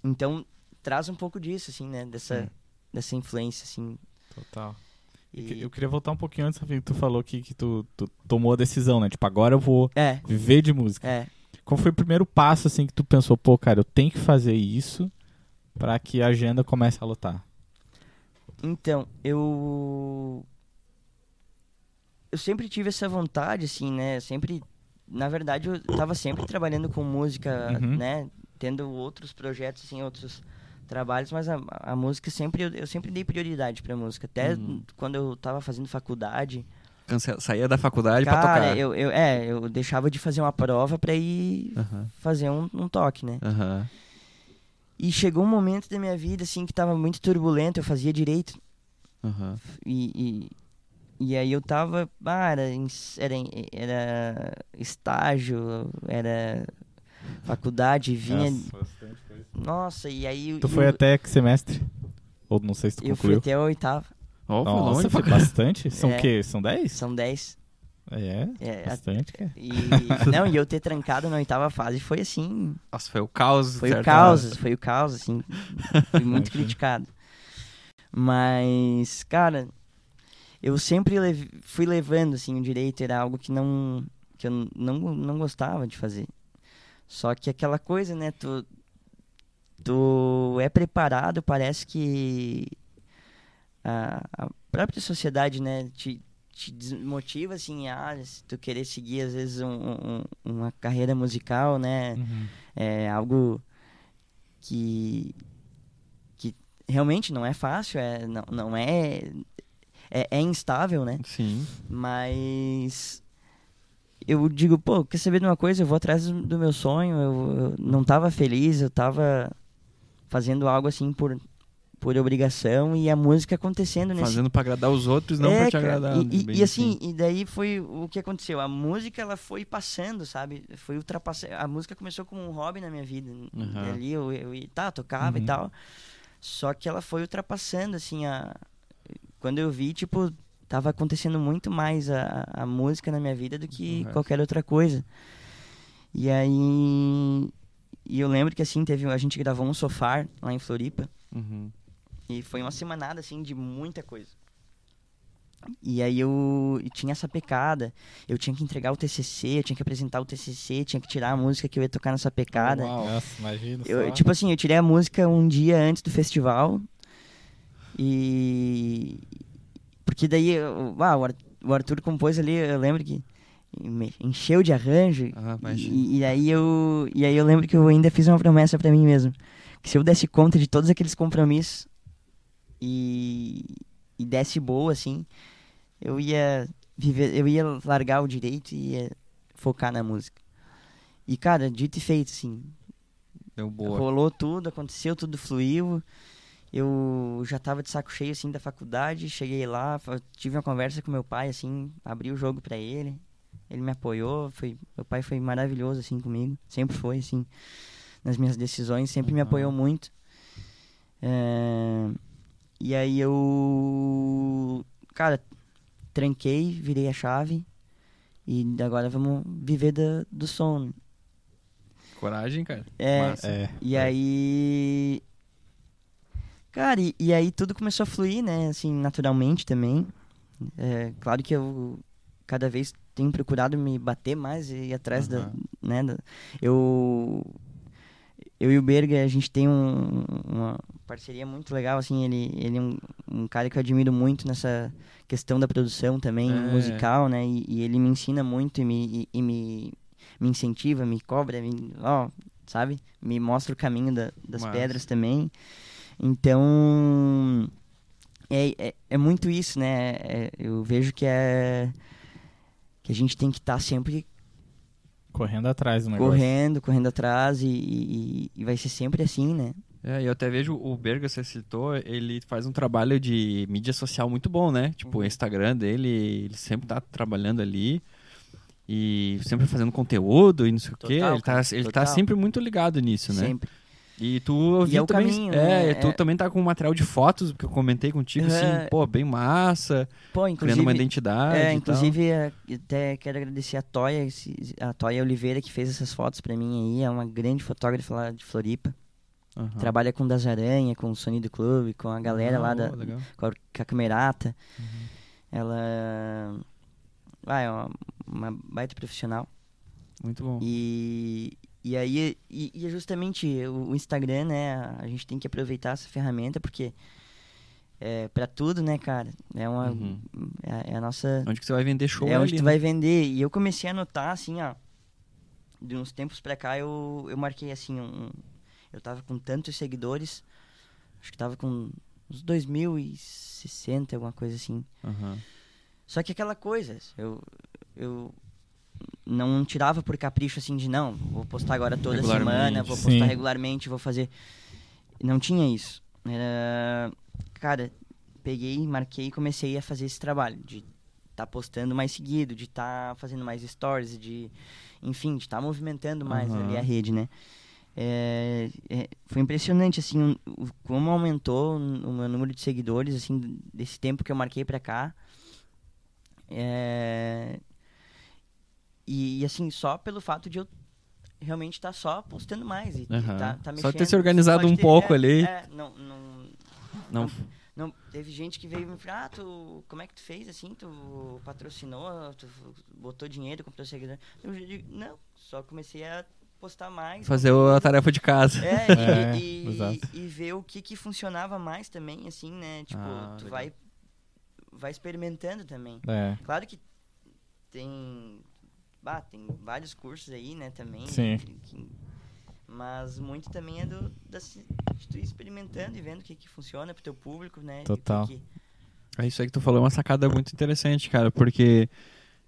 então traz um pouco disso, assim, né? Dessa, Hum. dessa influência, assim. Total. E- Eu queria voltar um pouquinho antes, Rafinha, que tu falou que, que tu, tu tomou a decisão, né? Tipo, agora eu vou É, viver de música. é. Qual foi o primeiro passo, assim, que tu pensou, pô, cara, eu tenho que fazer isso pra que a agenda comece a lutar? Então, eu. Eu sempre tive essa vontade, assim, né? Sempre. Na verdade, eu tava sempre trabalhando com música, Uhum. né? Tendo outros projetos, assim, outros trabalhos, mas a, a música sempre. Eu, eu sempre dei prioridade pra música. Até Uhum. quando eu tava fazendo faculdade. Cancela- Saía da faculdade pra Cara, tocar. eu, eu, é, eu deixava de fazer uma prova pra ir fazer um, um toque, né? E chegou um momento da minha vida, assim, que tava muito turbulento, eu fazia direito. E, e, e aí eu tava, ah, era, era, era estágio, era faculdade, vinha... Nossa, e aí... Tu eu, foi até que semestre? Ou não sei se tu Eu fui concluiu? até a oitava, foi Nossa, longe foi bastante? São É. o quê? São 10? são dez. É, É, bastante, cara. e, não, e eu ter trancado na oitava fase foi assim, Nossa, foi o caos. Foi o caos, foi o caos, assim. Fui muito criticado. Mas, cara, eu sempre lev- fui levando, assim, o direito era algo que não que eu não, não gostava de fazer. Só que aquela coisa, né, tu, tu é preparado, parece que a, a própria sociedade, né, te, te desmotiva, assim, a se tu querer seguir, às vezes, um- um- uma carreira musical, né, Uhum. é algo que que realmente não é fácil, é não, não é, é é instável, né? Sim. Mas eu digo, pô, quer saber de uma coisa? Eu vou atrás do meu sonho. Eu, eu não tava feliz, eu tava fazendo algo assim por por obrigação e a música acontecendo nesse Fazendo pra agradar os outros, não é, pra te agradar. E, e- e assim, e daí foi o que aconteceu. A música, ela foi passando, sabe? Foi ultrapassando. A música começou como um hobby na minha vida. Uhum. Ali eu, eu, eu tá, tocava Uhum. e tal. Só que ela foi ultrapassando, assim, a... Quando eu vi, tipo, tava acontecendo muito mais a, a música na minha vida do que Correto. qualquer outra coisa. E aí... E eu lembro que, assim, teve... A gente gravou um sofá lá em Floripa. Uhum. E foi uma semanada, assim, de muita coisa. E aí eu e tinha essa pecada. Eu tinha que entregar o TCC, eu tinha que apresentar o TCC, tinha que tirar a música que eu ia tocar nessa pecada. Uau. Nossa, imagina Eu, só. tipo assim, eu tirei a música um dia antes do festival. E. Porque daí. eu- o Ar- o Arthur compôs ali, eu lembro que. Encheu de arranjo. Ah, e, e aí eu. E aí eu lembro que eu ainda fiz uma promessa pra mim mesmo. Que se eu desse conta de todos aqueles compromissos e. E desse boa, assim, eu ia viver. Eu ia largar o direito e ia focar na música. E, cara, dito e feito, assim, Deu boa. Rolou tudo, aconteceu, tudo fluiu. Eu já tava de saco cheio, assim, da faculdade. Cheguei lá, tive uma conversa com meu pai, assim, abri o jogo pra ele. Ele me apoiou, foi, meu pai foi maravilhoso, assim, comigo. Sempre foi, assim, nas minhas decisões, sempre me Uhum. apoiou muito. É, E aí eu, cara, tranquei, virei a chave. E agora vamos viver da, do som. Coragem, cara. É. É. e aí. Cara, e, e aí tudo começou a fluir, né? Assim, naturalmente também. É, claro que eu cada vez tenho procurado me bater mais e ir atrás da. Aham. Né, da- eu. Eu e o Berga, a gente tem um- uma parceria muito legal, assim, ele, ele é um, um cara que eu admiro muito nessa questão da produção também, É. musical, né, e, e ele me ensina muito e me, e, e me, me incentiva, me cobra, me, ó, sabe, me mostra o caminho da- das Massa. pedras também, então, é, é, é muito isso, né, é- eu vejo que é, que a gente tem que estar sempre Correndo atrás do negócio. correndo, correndo atrás e, e- e vai ser sempre assim, né? É, eu até vejo o Berga, você citou, ele faz um trabalho de mídia social muito bom, né? Tipo, Uhum. o Instagram dele, ele sempre tá trabalhando ali e sempre fazendo conteúdo e não sei o quê. Ele tá, ele tá sempre muito ligado nisso, né? Sempre. E tu eu E é o também, caminho, é, né? tu É. também tá com um material de fotos que eu comentei contigo, assim, É. pô, bem massa, Pô, criando uma identidade. É, inclusive, é, até quero agradecer a Toya, a Toya Oliveira, que fez essas fotos pra mim aí. É uma grande fotógrafa lá de Floripa. Aham. Trabalha com Das Aranha, com o Sonido Clube, com a galera Ah, lá da, legal. com a, com a Camerata. Uhum. Ela ah, é uma, uma baita profissional. Muito bom. E, e aí, e, e é justamente o, o Instagram, né? A gente tem que aproveitar essa ferramenta, porque é pra tudo, né, cara? É uma. Uhum. É, é a nossa. Onde que você vai vender show é onde ali, tu né? vai vender. E eu comecei a notar, assim, ó. De uns tempos pra cá, eu, eu marquei, assim, um. Eu tava com tantos seguidores. Acho que tava com uns 2060, alguma coisa assim. Aham. Só que aquela coisa, eu, eu não tirava por capricho assim de não, vou postar agora toda semana, vou Sim. postar regularmente, vou fazer. Não tinha isso. Era. Cara, peguei, marquei e comecei a fazer esse trabalho de tá postando mais seguido, de tá fazendo mais stories, de. Enfim, de tá movimentando mais Aham. ali a rede, né? É, é, foi impressionante assim o, o- como aumentou o meu número de seguidores assim desse tempo que eu marquei pra cá é, e, e, assim só pelo fato de eu realmente estar só postando mais e, e Aham. tá, tá Só mexendo, ter se organizado só um pouco é, ali. é, não, não, Não, não, teve gente que veio me falar, ah, tu, como é que tu fez assim? Tu patrocinou, tu botou dinheiro, comprou seguidor? Eu digo, não, só comecei a postar mais. fazer a tarefa de casa. É, É, e, e, e ver o que que funcionava mais também, assim, né? Tipo, Ah, tu legal. vai, vai experimentando também. É. Claro que tem, bah, tem vários cursos aí, né, também. Sim. que- que- mas muito também é do, da, se- de tu ir experimentando e vendo o que que funciona pro teu público, né? Total. que- É isso aí que tu falou, é uma sacada muito interessante, cara, porque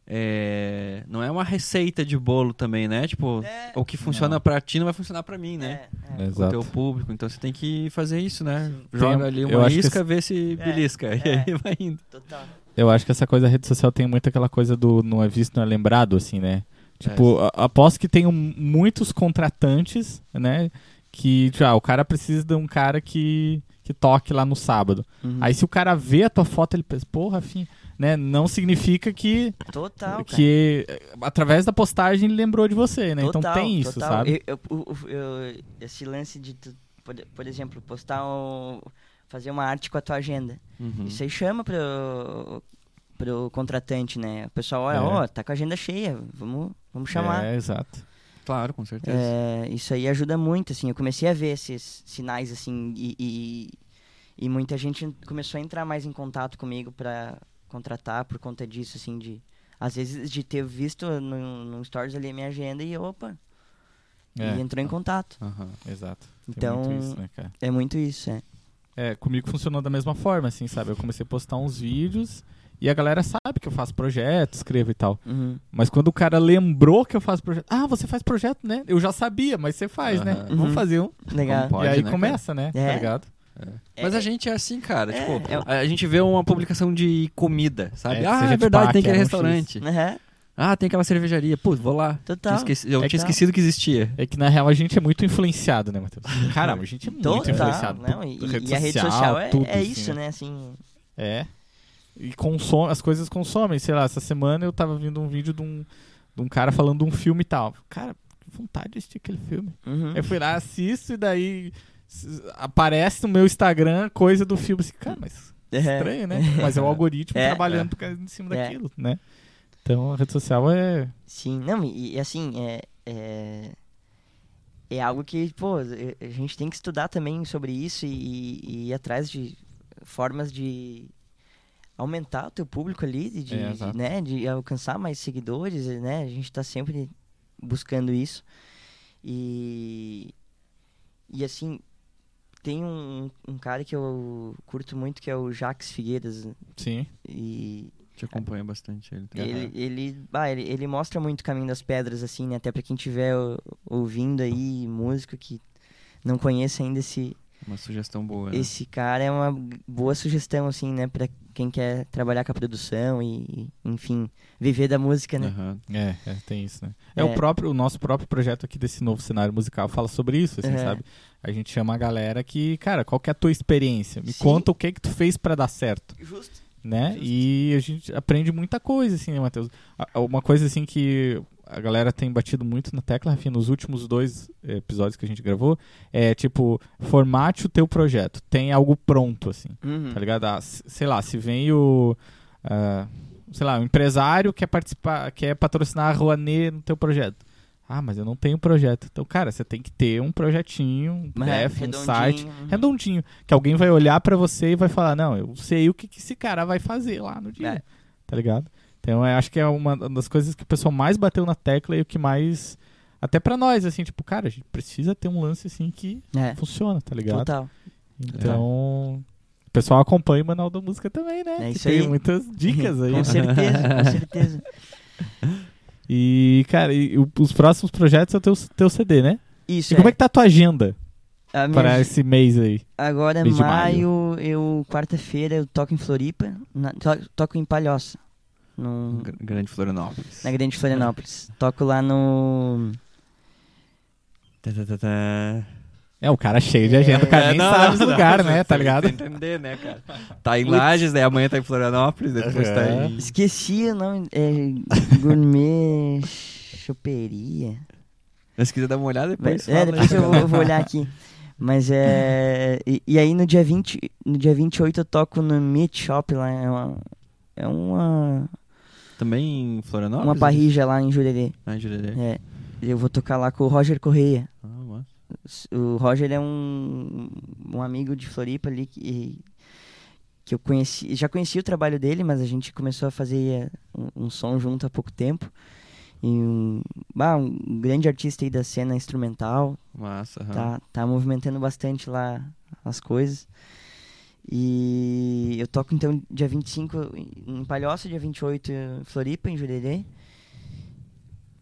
é, não é uma receita de bolo também, né? Tipo, É, o que funciona Não. pra ti não vai funcionar pra mim, né? é, é. É. Com o teu público. Então você tem que fazer isso, né? Sim. Joga Tem- ali uma isca, esse- vê se belisca. E é. aí vai indo. Total. Eu acho que essa coisa da rede social tem muito aquela coisa do não é visto, não é lembrado, assim, né? Tipo, a- aposto que tenham muitos contratantes, né? Que, já, o cara precisa de um cara que, que toque lá no sábado. Uhum. Aí se o cara vê a tua foto, ele pensa, porra, afim, né? Não significa que, Total, cara. que eh, através da postagem ele lembrou de você, né? então Total, tem isso, total. sabe? Eu- eu- eu- esse lance de, por, por exemplo, postar um, fazer uma arte com a tua agenda. Uhum. Isso aí chama pro, pro contratante, né? O pessoal, olha, É. ó, tá com a agenda cheia, vamos, vamos chamar. É, exato. Claro, com certeza. É, isso aí ajuda muito, assim. Eu comecei a ver esses sinais, assim, e, e, e muita gente começou a entrar mais em contato comigo pra contratar por conta disso, assim, de... Às vezes de ter visto no, no Stories ali a minha agenda e, opa, É, e entrou em contato. Aham. Exato. Tem Então- muito isso, né, cara? É muito isso, é. É, comigo funcionou da mesma forma, assim, sabe? Eu comecei a postar uns vídeos e a galera sabe que eu faço projeto, escrevo e tal. Uhum. Mas quando o cara lembrou que eu faço projeto, ah, você faz projeto, né? Eu já sabia, mas você faz, né? Aham. Vamos Uhum. fazer um. Legal. Pode, e aí né, começa, né? É. Tá ligado? Mas É, a gente é assim, cara. é, tipo, é- a gente vê uma publicação de comida, sabe? É, ah, é de verdade, tem que aquele era um restaurante. Aham, Ah, tem aquela cervejaria. Putz, vou lá. Tinha total. esqueci- Eu É tinha que- esquecido que existia. É que na real a gente é muito influenciado, né, Matheus? Caramba, a gente é muito Total, influenciado. não, por e, rede e a rede social é, tudo, é assim, isso, né? Assim, É. E consome, as coisas consomem. Sei lá, essa semana eu tava vendo um vídeo de um, de um cara falando de um filme e tal. Cara, que vontade de assistir aquele filme. uhum. Eu fui lá, assisto e daí aparece no meu Instagram coisa do filme. Assim, cara, mas É. estranho, né? Mas é o algoritmo É. trabalhando em cima É. daquilo, né? Então a rede social é. Sim, não, e, e assim, é, é, é algo que, pô, a gente tem que estudar também sobre isso e, e ir atrás de formas de aumentar o teu público ali, de, É, de- né, de alcançar mais seguidores, né? A gente tá sempre buscando isso. E, e assim, tem um, um cara que eu curto muito que é o Jax Figueiras, Sim. e Te acompanha bastante ele. tá? Ele, ele, bah, ele, ele mostra muito o caminho das pedras, assim, né? Até pra quem estiver ouvindo aí, músico que não conhece ainda esse, Uma sugestão boa. né? esse cara, é uma boa sugestão, assim, né? Pra quem quer trabalhar com a produção e, enfim, viver da música, né? Aham. É, é, tem isso, né? É, É. o próprio, o nosso próprio projeto aqui desse novo cenário musical fala sobre isso, assim, É. sabe? A gente chama a galera que, cara, qual que é a tua experiência? Me Sim. conta o que que tu fez pra dar certo, Justo. Né? Justo. E a gente aprende muita coisa, assim, né, Matheus? Uma coisa, assim, que a galera tem batido muito na tecla, Rafinha, nos últimos dois episódios que a gente gravou, é, tipo, formate o teu projeto. Tem algo pronto, assim Uhum. tá ligado? Ah, sei lá, se vem o. ah, sei lá, um empresário quer participar, quer patrocinar a Rouanet no teu projeto. Ah, mas eu não tenho projeto. Então, cara, você tem que ter um projetinho, um Mas é, PDF, um site uhum. redondinho. Que alguém vai olhar pra você e vai falar: Não, eu sei o que, que esse cara vai fazer lá no dia. É. Tá ligado? Então, eu acho que é uma das coisas que o pessoal mais bateu na tecla e o que mais. Até pra nós, assim, tipo, cara, a gente precisa ter um lance assim que É, funciona, tá ligado? total. Então, o pessoal acompanha o Manual da Música também, né? É Que isso tem aí. muitas dicas aí. com né? certeza, com certeza. E, cara, e o- os próximos projetos é o teu, teu CD, né? Isso, E como é que tá a tua agenda A minha- para esse mês aí? Agora, Mês de maio, eu, quarta-feira, eu toco em Floripa, na- to- toco em Palhoça, no, Gr- Grande Florianópolis. na Grande Florianópolis. Toco lá no... Tá, tá, tá, tá. É, o cara cheio de agenda, o cara É, nem não, sabe os lugares, não, né? Tá ligado? entender, né, cara? Tá em Lages, daí amanhã tá em Florianópolis, depois tá Aham. em... Esqueci o nome, é Gourmet Choperia. Mas se quiser dar uma olhada, depois Mas- é, depois eu vou, eu vou olhar aqui. Mas é. E, e aí no dia 20, no dia 28 eu toco no Meat Shop lá. É uma. É uma, Também em Florianópolis? uma parrija lá em Jurerê. Ah, em Jurerê. É. Eu vou tocar lá com o Roger Correia. Ah, massa. O Roger é um, um amigo de Floripa ali que, que eu conheci. Já conheci o trabalho dele, mas a gente começou a fazer é, um, um som junto há pouco tempo. E um, bah, um grande artista aí da cena instrumental. Massa, aham. Tá, tá movimentando bastante lá as coisas. E eu toco então dia 25 em Palhoça, dia 28 em Floripa, em Jurerê.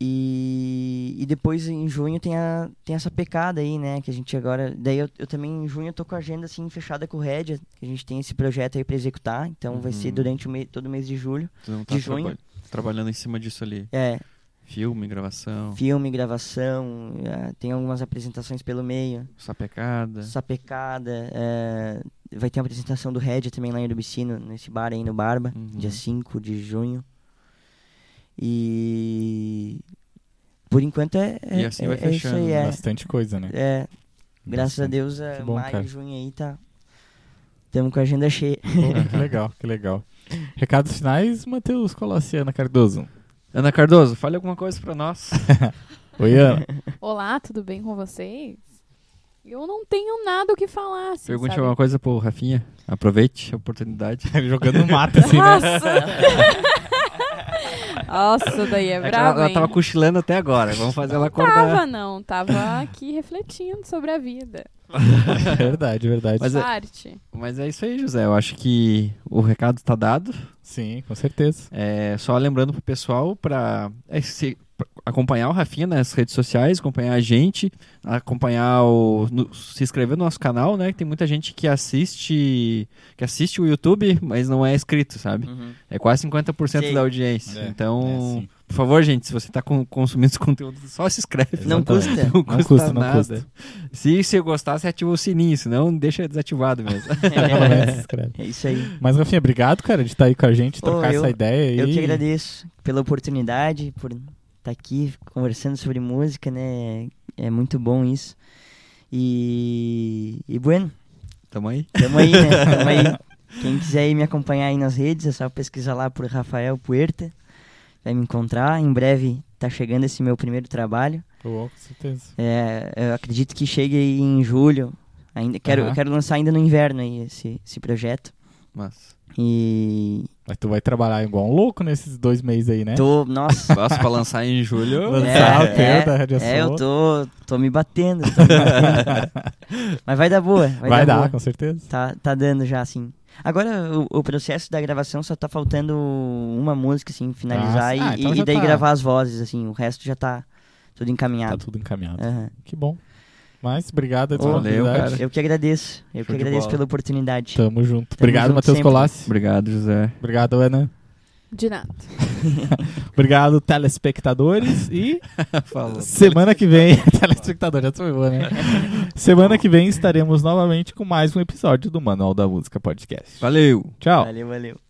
E, e depois em junho tem, a, tem essa pecada aí, né? Que a gente agora. Daí eu, eu também em junho eu tô com a agenda assim fechada com o Red, que a gente tem esse projeto aí pra executar. Então vai ser Uhum. durante o mês, todo mês de julho. Não tá de junho. traba- trabalhando em cima disso ali. É, Filme, gravação, filme, gravação, é, tem algumas apresentações pelo meio. sapecada. Sapecada. é, vai ter uma apresentação do Red também lá em Urubicino, nesse bar aí no Barba, Uhum. dia 5 de junho. E. Por enquanto é. é E assim é, vai é fechando, aí, né? é. Bastante coisa, né? É, graças a. Deus, é, Que bom, maio cara. e junho aí tá. Estamos com a agenda cheia. Pô, que legal, que legal. Recados finais, Matheus Colossiana Cardoso. Ana Cardoso, fale alguma coisa pra nós. Oi, Ana. Olá, tudo bem com vocês? Eu não tenho nada o que falar. Assim, Pergunte sabe? alguma coisa pro Rafinha. Aproveite a oportunidade. Jogando no mato, assim, né? Nossa! Nossa, daí é É brabo, ela, ela tava cochilando até agora. Vamos fazer ela acordar. Tava, não. Tava aqui refletindo sobre a vida. verdade, verdade. Mas é- Parte. Mas é isso aí, José. Eu acho que o recado tá dado. Sim, com certeza. É, só lembrando pro pessoal para acompanhar o Rafinha nas redes sociais, acompanhar a gente, acompanhar o. no- se inscrever no nosso canal, né? Que tem muita gente que assiste. que assiste o YouTube, mas não é inscrito, sabe? É quase 50% Sim. da audiência. É, então, é, por favor, gente, se você tá com- consumindo esse conteúdo, só se inscreve. Não custa. Não Não custa, custa, não nada. custa. Se você gostar, você ativa o sininho, senão deixa desativado mesmo. Inscreve. É isso aí. Mas, Rafinha, obrigado, cara, de estar aí com a gente, Ô, trocar eu- essa ideia aí. Eu que agradeço pela oportunidade, por estar aqui conversando sobre música, né? É muito bom isso. E, e bueno, Tamo aí. tamo aí, né? Tamo aí. Quem quiser ir me acompanhar aí nas redes, é só pesquisar lá por Rafael Puerta. Vai me encontrar. Em breve tá chegando esse meu primeiro trabalho. Com certeza. É, eu acredito que chegue aí em julho. Ainda quero, Aham. quero lançar ainda no inverno aí esse, esse projeto. Mas. E Mas tu vai trabalhar igual um louco nesses dois meses aí, né? tô, nossa, Nossa, pra lançar em julho. Lançar o é, da Radiação. é, eu tô, tô me batendo. tô me batendo. Mas vai dar boa. Vai, Vai, dar, dar, boa. com certeza. Tá, tá dando já, assim. Agora, o, o processo da gravação só tá faltando uma música, assim, finalizar Ah, e, ah, então e daí tá. gravar as vozes, assim. O resto já tá tudo Tá encaminhado. tudo encaminhado. Aham. Que bom. Mas obrigado a valeu, cara. Eu que agradeço. Eu Show que de agradeço bola. pela oportunidade. Tamo junto. Obrigado, junto Matheus sempre. Colassi. Obrigado, José. Obrigado, Ana. De nada. Obrigado, telespectadores. E Falou. semana que vem. telespectador, já sou eu, né? semana que vem estaremos novamente com mais um episódio do Manual da Música Podcast. Valeu. Tchau. Valeu, valeu.